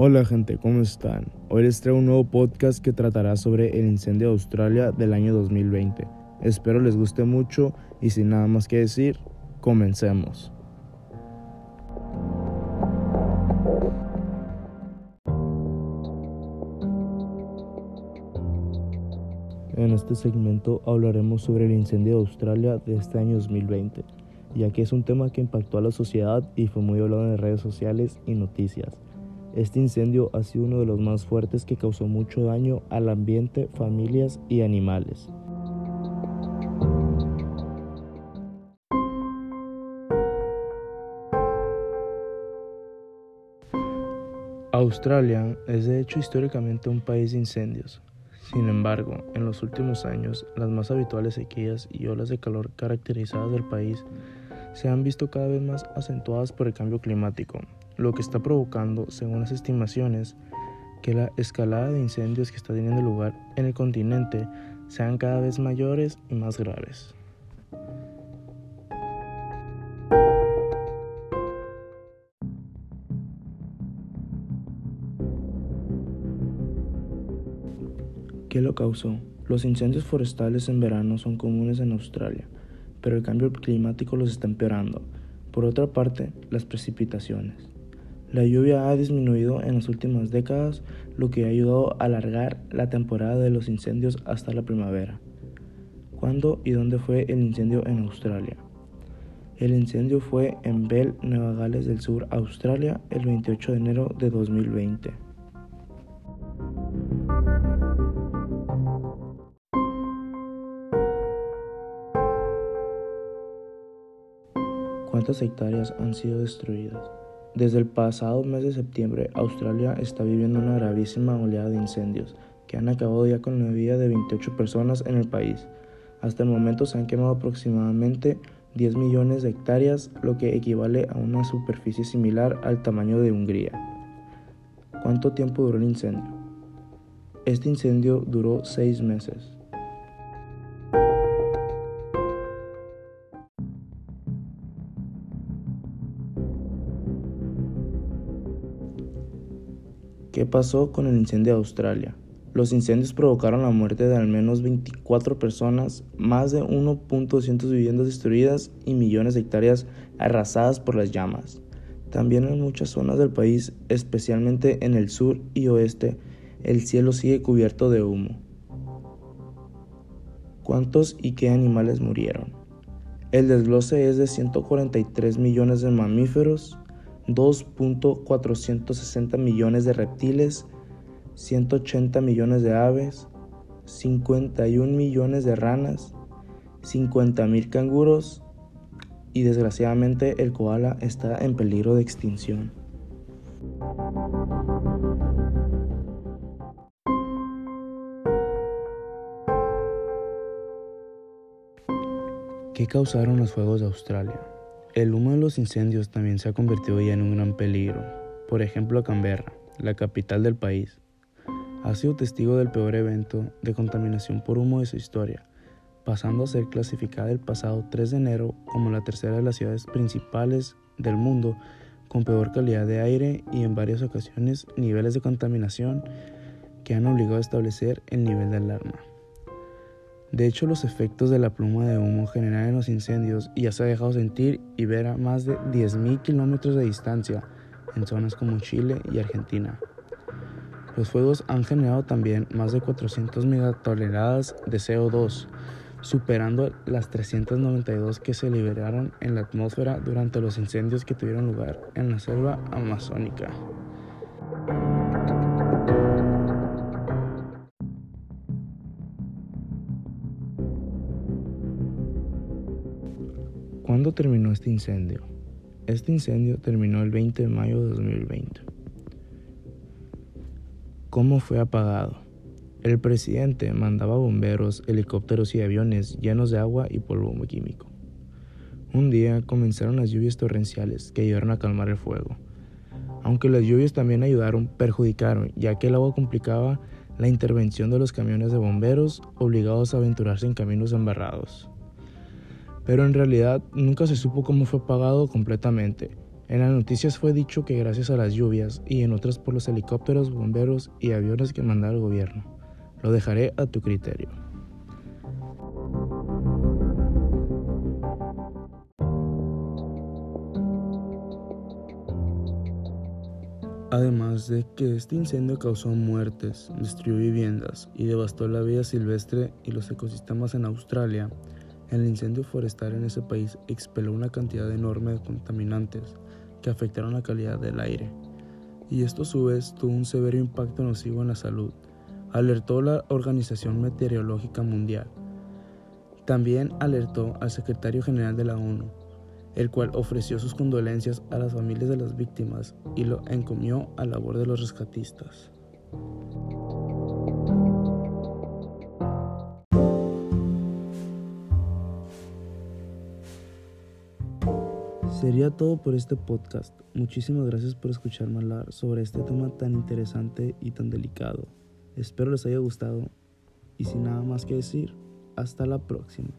Hola gente, ¿cómo están? Hoy les traigo un nuevo podcast que tratará sobre el incendio de Australia del año 2020. Espero les guste mucho y sin nada más que decir, comencemos. En este segmento hablaremos sobre el incendio de Australia de este año 2020, ya que es un tema que impactó a la sociedad y fue muy hablado en redes sociales y noticias. Este incendio ha sido uno de los más fuertes que causó mucho daño al ambiente, familias y animales. Australia es de hecho históricamente un país de incendios. Sin embargo, en los últimos años, las más habituales sequías y olas de calor caracterizadas del país se han visto cada vez más acentuadas por el cambio climático, lo que está provocando, según las estimaciones, que la escalada de incendios que está teniendo lugar en el continente sean cada vez mayores y más graves. ¿Qué lo causó? Los incendios forestales en verano son comunes en Australia, pero el cambio climático los está empeorando. Por otra parte, las precipitaciones. La lluvia ha disminuido en las últimas décadas, lo que ha ayudado a alargar la temporada de los incendios hasta la primavera. ¿Cuándo y dónde fue el incendio en Australia? El incendio fue en Bell, Nueva Gales del Sur, Australia, el 28 de enero de 2020. ¿Cuántas hectáreas han sido destruidas? Desde el pasado mes de septiembre, Australia está viviendo una gravísima oleada de incendios que han acabado ya con la vida de 28 personas en el país. Hasta el momento se han quemado aproximadamente 10 millones de hectáreas, lo que equivale a una superficie similar al tamaño de Hungría. ¿Cuánto tiempo duró el incendio? Este incendio duró 6 meses. ¿Qué pasó con el incendio de Australia? Los incendios provocaron la muerte de al menos 24 personas, más de 1.200 viviendas destruidas y millones de hectáreas arrasadas por las llamas. También en muchas zonas del país, especialmente en el sur y oeste, el cielo sigue cubierto de humo. ¿Cuántos y qué animales murieron? El desglose es de 143 millones de mamíferos, 2.460 millones de reptiles, 180 millones de aves, 51 millones de ranas, 50 mil canguros y desgraciadamente el koala está en peligro de extinción. ¿Qué causaron los fuegos de Australia? El humo de los incendios también se ha convertido ya en un gran peligro. Por ejemplo, Canberra, la capital del país, ha sido testigo del peor evento de contaminación por humo de su historia, pasando a ser clasificada el pasado 3 de enero como la tercera de las ciudades principales del mundo con peor calidad de aire y en varias ocasiones niveles de contaminación que han obligado a establecer el nivel de alarma. De hecho, los efectos de la pluma de humo generada en los incendios ya se ha dejado sentir y ver a más de 10.000 kilómetros de distancia en zonas como Chile y Argentina. Los fuegos han generado también más de 400 megatoneladas de CO2, superando las 392 que se liberaron en la atmósfera durante los incendios que tuvieron lugar en la selva amazónica. ¿Cuándo terminó este incendio? Este incendio terminó el 20 de mayo de 2020. ¿Cómo fue apagado? El presidente mandaba bomberos, helicópteros y aviones llenos de agua y polvo químico. Un día comenzaron las lluvias torrenciales que ayudaron a calmar el fuego. Aunque las lluvias también ayudaron, perjudicaron, ya que el agua complicaba la intervención de los camiones de bomberos obligados a aventurarse en caminos embarrados pero en realidad nunca se supo cómo fue apagado completamente. En las noticias fue dicho que gracias a las lluvias y en otras por los helicópteros, bomberos y aviones que manda el gobierno. Lo dejaré a tu criterio. Además de que este incendio causó muertes, destruyó viviendas y devastó la vida silvestre y los ecosistemas en Australia, el incendio forestal en ese país expeló una cantidad enorme de contaminantes que afectaron la calidad del aire. Y esto a su vez tuvo un severo impacto nocivo en la salud, alertó la Organización Meteorológica Mundial. También alertó al secretario general de la ONU, el cual ofreció sus condolencias a las familias de las víctimas y lo encomió a labor de los rescatistas. Sería todo por este podcast. Muchísimas gracias por escucharme hablar sobre este tema tan interesante y tan delicado. Espero les haya gustado y sin nada más que decir, hasta la próxima.